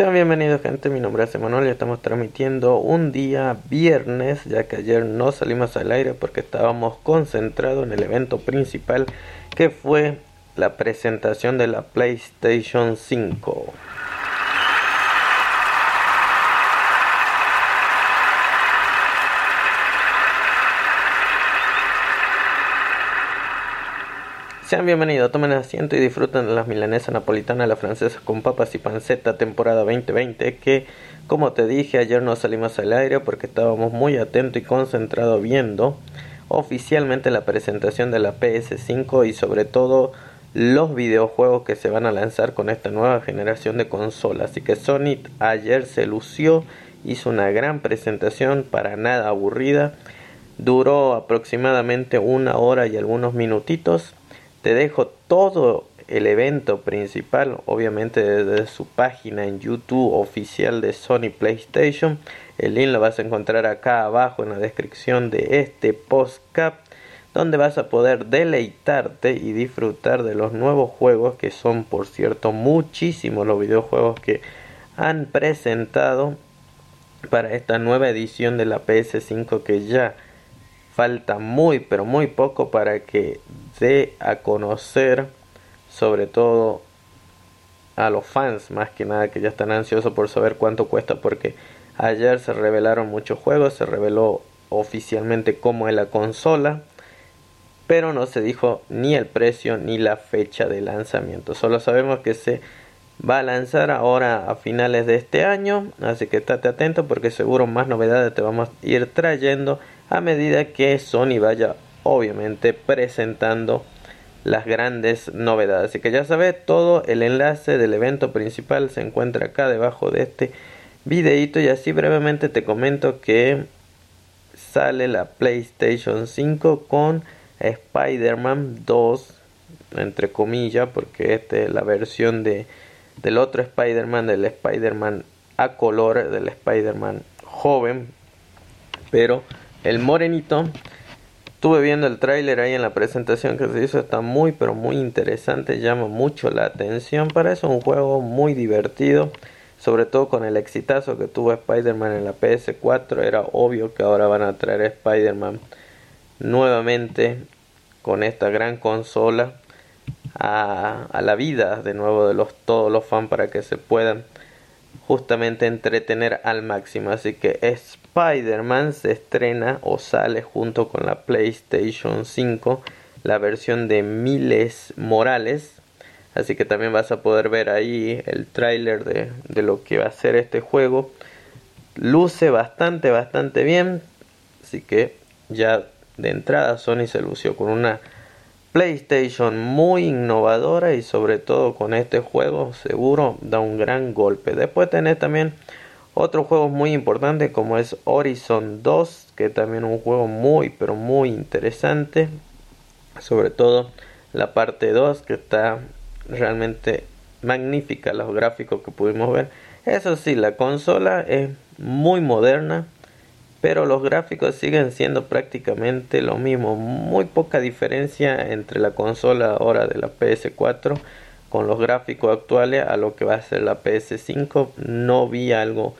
Sean bienvenidos gente, mi nombre es Emanuel y estamos transmitiendo un día viernes ya que ayer no salimos al aire porque estábamos concentrados en el evento principal que fue la presentación de la PlayStation 5. Sean bienvenidos, tomen asiento y disfruten de las milanesas napolitanas, la francesa con papas y panceta temporada 2020 que como te dije ayer no salimos al aire porque estábamos muy atentos y concentrados viendo oficialmente la presentación de la PS5 y sobre todo los videojuegos que se van a lanzar con esta nueva generación de consolas. Así que Sony ayer se lució, hizo una gran presentación para nada aburrida. Duró aproximadamente una hora y algunos minutitos te dejo todo el evento principal, obviamente desde su página en YouTube oficial de Sony PlayStation. El link lo vas a encontrar acá abajo en la descripción de este postcap, donde vas a poder deleitarte y disfrutar de los nuevos juegos, que son por cierto muchísimos los videojuegos que han presentado para esta nueva edición de la PS5 que ya falta muy pero muy poco para que dé a conocer sobre todo a los fans más que nada que ya están ansiosos por saber cuánto cuesta porque ayer se revelaron muchos juegos se reveló oficialmente cómo es la consola pero no se dijo ni el precio ni la fecha de lanzamiento. Solo sabemos que se va a lanzar ahora a finales de este año así que estate atento porque seguro más novedades te vamos a ir trayendo a medida que Sony vaya obviamente presentando las grandes novedades. Así que ya sabes, todo el enlace del evento principal se encuentra acá debajo de este videito y así brevemente te comento que sale la PlayStation 5 con Spider-Man 2 entre comillas porque esta es la versión de del otro Spider-Man del Spider-Man a color del Spider-Man joven pero el morenito. Estuve viendo el tráiler ahí en la presentación que se hizo, está muy pero muy interesante, llama mucho la atención. Para eso un juego muy divertido, sobre todo con el exitazo que tuvo Spider-Man en la PS4, era obvio que ahora van a traer Spider-Man nuevamente con esta gran consola a, a, la vida de nuevo de los todos los fans para que se puedan justamente entretener al máximo. Así que Spider-Man se estrena o sale junto con la PlayStation 5, la versión de Miles Morales. Así que también vas a poder ver ahí el tráiler de, de lo que va a ser este juego. Luce bastante, bastante bien. Así que ya de entrada Sony se lució con una PlayStation muy innovadora y sobre todo con este juego seguro da un gran golpe. Después tenés también otros juegos muy importantes como es Horizon 2 que también es un juego muy pero muy interesante. Sobre todo la parte 2 que está realmente magnífica los gráficos que pudimos ver. Eso sí, la consola es muy moderna pero los gráficos siguen siendo prácticamente lo mismo. Muy poca diferencia entre la consola ahora de la PS4 con los gráficos actuales a lo que va a ser la PS5. No vi algo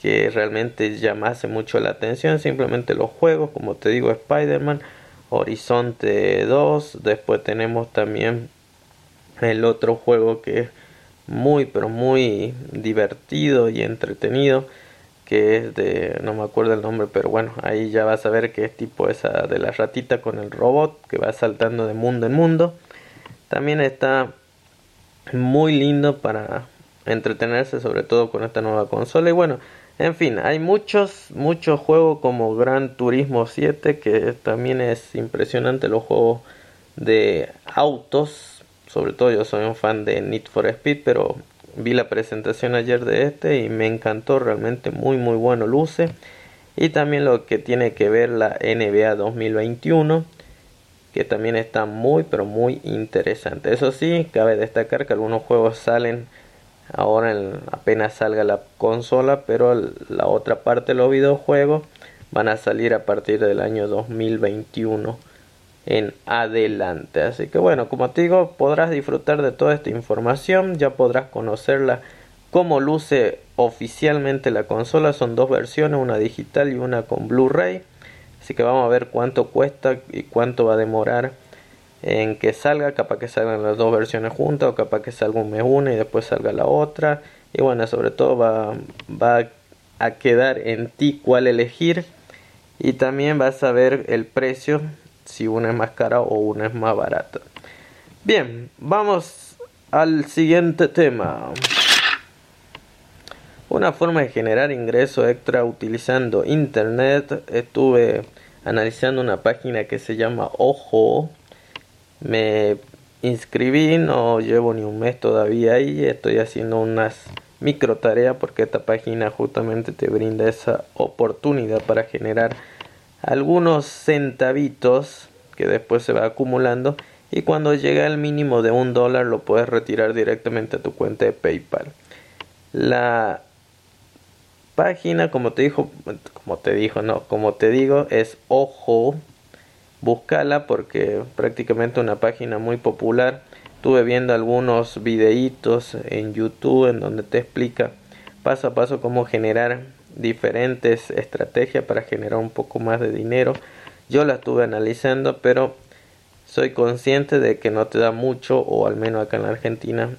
que realmente llamase mucho la atención. Simplemente los juegos, como te digo, Spider-Man, Horizonte 2. Después tenemos también el otro juego que es muy, pero muy divertido y entretenido que es de, no me acuerdo el nombre, pero bueno, ahí ya vas a ver que es tipo esa de la ratita con el robot que va saltando de mundo en mundo. También está muy lindo para entretenerse, sobre todo con esta nueva consola. Y bueno, en fin, hay muchos, muchos juegos como Gran Turismo 7, que también es impresionante los juegos de autos. Sobre todo yo soy un fan de Need for Speed, pero vi la presentación ayer de este y me encantó realmente muy muy bueno luce. Y también lo que tiene que ver la NBA 2021 que también está muy pero muy interesante. Eso sí cabe destacar que algunos juegos salen ahora apenas salga la consola pero la otra parte de los videojuegos van a salir a partir del año 2021 en adelante. Así que bueno, como te digo, podrás disfrutar de toda esta información, ya podrás conocer la cómo luce oficialmente la consola. Son dos versiones, una digital y una con Blu-ray. Así que vamos a ver cuánto cuesta y cuánto va a demorar en que salga. Capaz que salgan las dos versiones juntas o capaz que salga un mes una y después salga la otra. Y bueno, sobre todo va, va a quedar en ti cuál elegir. Y también vas a ver el precio, si una es más cara o una es más barata. Bien, vamos al siguiente tema. Una forma de generar ingreso extra utilizando internet. Estuve analizando una página que se llama Ojo. Me inscribí, no llevo ni un mes todavía ahí. Estoy haciendo unas micro tareas porque esta página justamente te brinda esa oportunidad para generar algunos centavitos que después se va acumulando y cuando llega al mínimo de un dólar lo puedes retirar directamente a tu cuenta de PayPal. La página, como te dijo, como te dijo, no, como te digo, es Ojo. Búscala porque prácticamente una página muy popular. Estuve viendo algunos videitos en YouTube en donde te explica paso a paso cómo generar diferentes estrategias para generar un poco más de dinero. Yo la estuve analizando, pero soy consciente de que no te da mucho, o al menos acá en la Argentina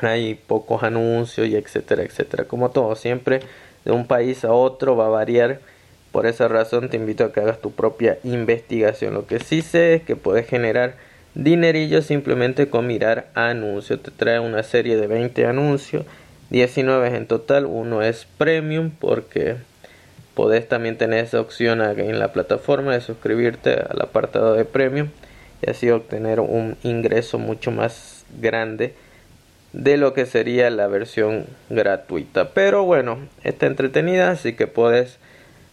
hay pocos anuncios y etcétera, etcétera. Como todo, siempre de un país a otro va a variar. Por esa razón te invito a que hagas tu propia investigación. Lo que sí sé es que puedes generar dinerillo simplemente con mirar anuncios. Te trae una serie de 20 anuncios, 19 en total. Uno es premium porque podés también tener esa opción en la plataforma de suscribirte al apartado de premium y así obtener un ingreso mucho más grande de lo que sería la versión gratuita. Pero bueno, está entretenida, así que puedes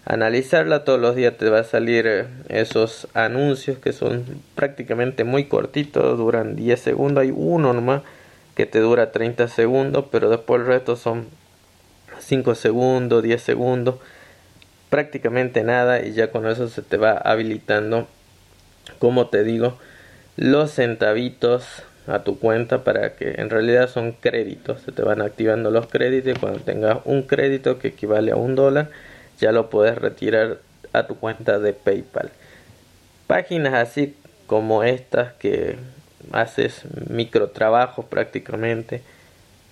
analizarla. Todos los días te va a salir eh, esos anuncios que son prácticamente muy cortitos, duran 10 segundos. Hay uno nomás que te dura 30 segundos, pero después el resto son 5 segundos, 10 segundos, prácticamente nada y ya con eso se te va habilitando, como te digo, los centavitos a tu cuenta para que en realidad son créditos, se te van activando los créditos y cuando tengas un crédito que equivale a un dólar ya lo puedes retirar a tu cuenta de PayPal. Páginas así como estas que haces micro trabajos prácticamente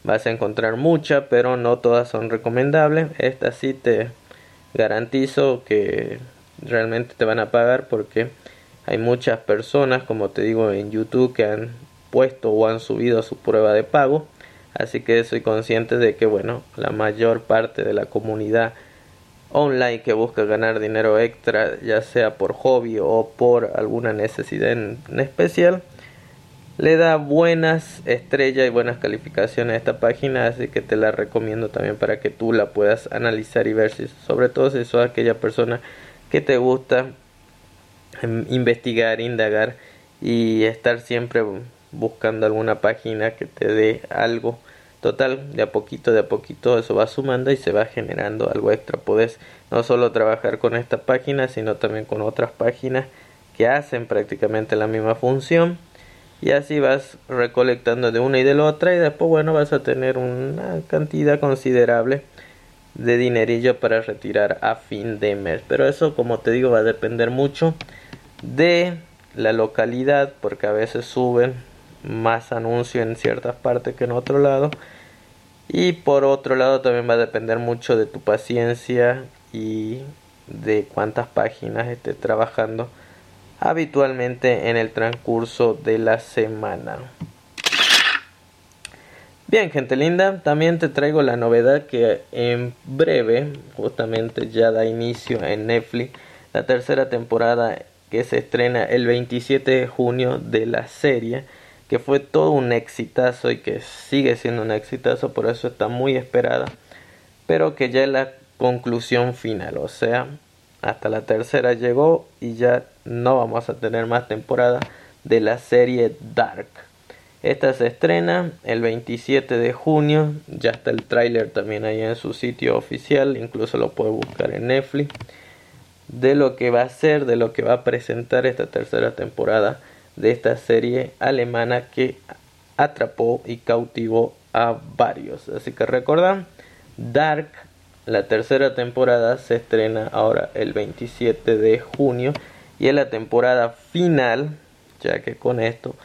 vas a encontrar muchas pero no todas son recomendables estas sí te garantizo que realmente te van a pagar porque hay muchas personas como te digo en YouTube que han puesto o han subido su prueba de pago. Así que soy consciente de que, bueno, la mayor parte de la comunidad online que busca ganar dinero extra, ya sea por hobby o por alguna necesidad en, especial, le da buenas estrellas y buenas calificaciones a esta página, así que te la recomiendo también para que tú la puedas analizar y ver si, sobre todo si sos aquella persona que te gusta em, investigar, indagar y estar siempre buscando alguna página que te dé algo. Total, de a poquito, de a poquito eso va sumando y se va generando algo extra. Puedes no solo trabajar con esta página, sino también con otras páginas que hacen prácticamente la misma función. Y así vas recolectando de una y de la otra y después, bueno, vas a tener una cantidad considerable de dinerillo para retirar a fin de mes. Pero eso, como te digo, va a depender mucho de la localidad, porque a veces suben más anuncio en ciertas partes que en otro lado. Y por otro lado también va a depender mucho de tu paciencia y de cuántas páginas estés trabajando habitualmente en el transcurso de la semana. Bien, gente linda, también te traigo la novedad que en breve, justamente ya da inicio en Netflix, la tercera temporada que se estrena el 27 de junio de la serie que fue todo un exitazo y que sigue siendo un exitazo, por eso está muy esperada, pero que ya es la conclusión final, o sea, hasta la tercera llegó y ya no vamos a tener más temporada de la serie Dark. Esta se estrena el 27 de junio, ya está el tráiler también ahí en su sitio oficial, incluso lo puede buscar en Netflix, de lo que va a ser, de lo que va a presentar esta tercera temporada de esta serie alemana que atrapó y cautivó a varios. Así que recuerdan, Dark, la tercera temporada, se estrena ahora el 27 de junio y es la temporada final, ya que con esto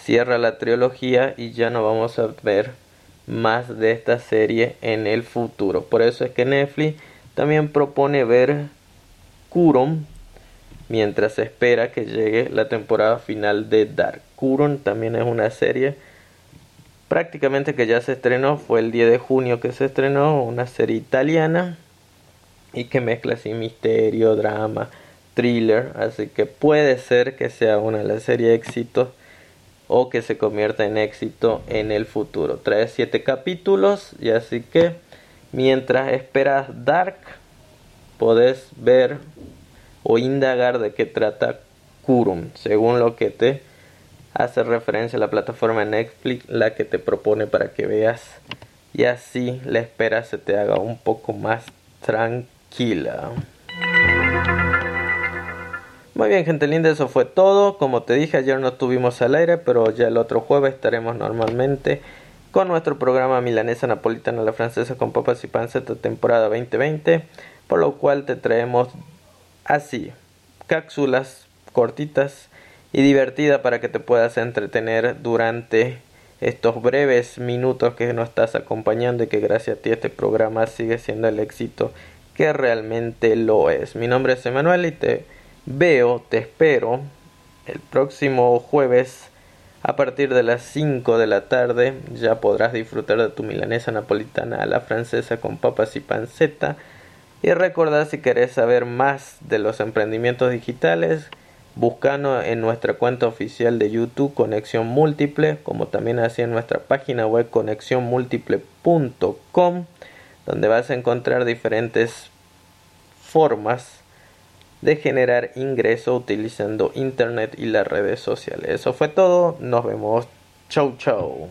cierra la trilogía y ya no vamos a ver más de esta serie en el futuro. Por eso es que Netflix también propone ver Kuron mientras se espera que llegue la temporada final de Dark. Kuron también es una serie prácticamente que ya se estrenó, fue el 10 de junio que se estrenó, una serie italiana y que mezcla así misterio, drama, thriller, así que puede ser que sea una de las series éxitos o que se convierta en éxito en el futuro. Trae siete capítulos y así que mientras esperas Dark podés ver o indagar de qué trata Kurum, según lo que te hace referencia a la plataforma Netflix, la que te propone para que veas y así la espera se te haga un poco más tranquila. Muy bien, gente linda, eso fue todo. Como te dije, ayer no estuvimos al aire, pero ya el otro jueves estaremos normalmente con nuestro programa Milanesa Napolitana la Francesa con Papas y Panceta temporada 2020, por lo cual te traemos así cápsulas cortitas y divertidas para que te puedas entretener durante estos breves minutos que nos estás acompañando y que gracias a ti este programa sigue siendo el éxito que realmente lo es. Mi nombre es Emanuel y te veo, te espero el próximo jueves a partir de las 5 de la tarde. Ya podrás disfrutar de tu milanesa napolitana a la francesa con papas y panceta. Y recordad si querés saber más de los emprendimientos digitales, buscando en nuestra cuenta oficial de YouTube Conexión Múltiple, como también así en nuestra página web conexiónmúltiple.com, donde vas a encontrar diferentes formas de generar ingreso utilizando internet y las redes sociales. Eso fue todo, nos vemos, chau chau.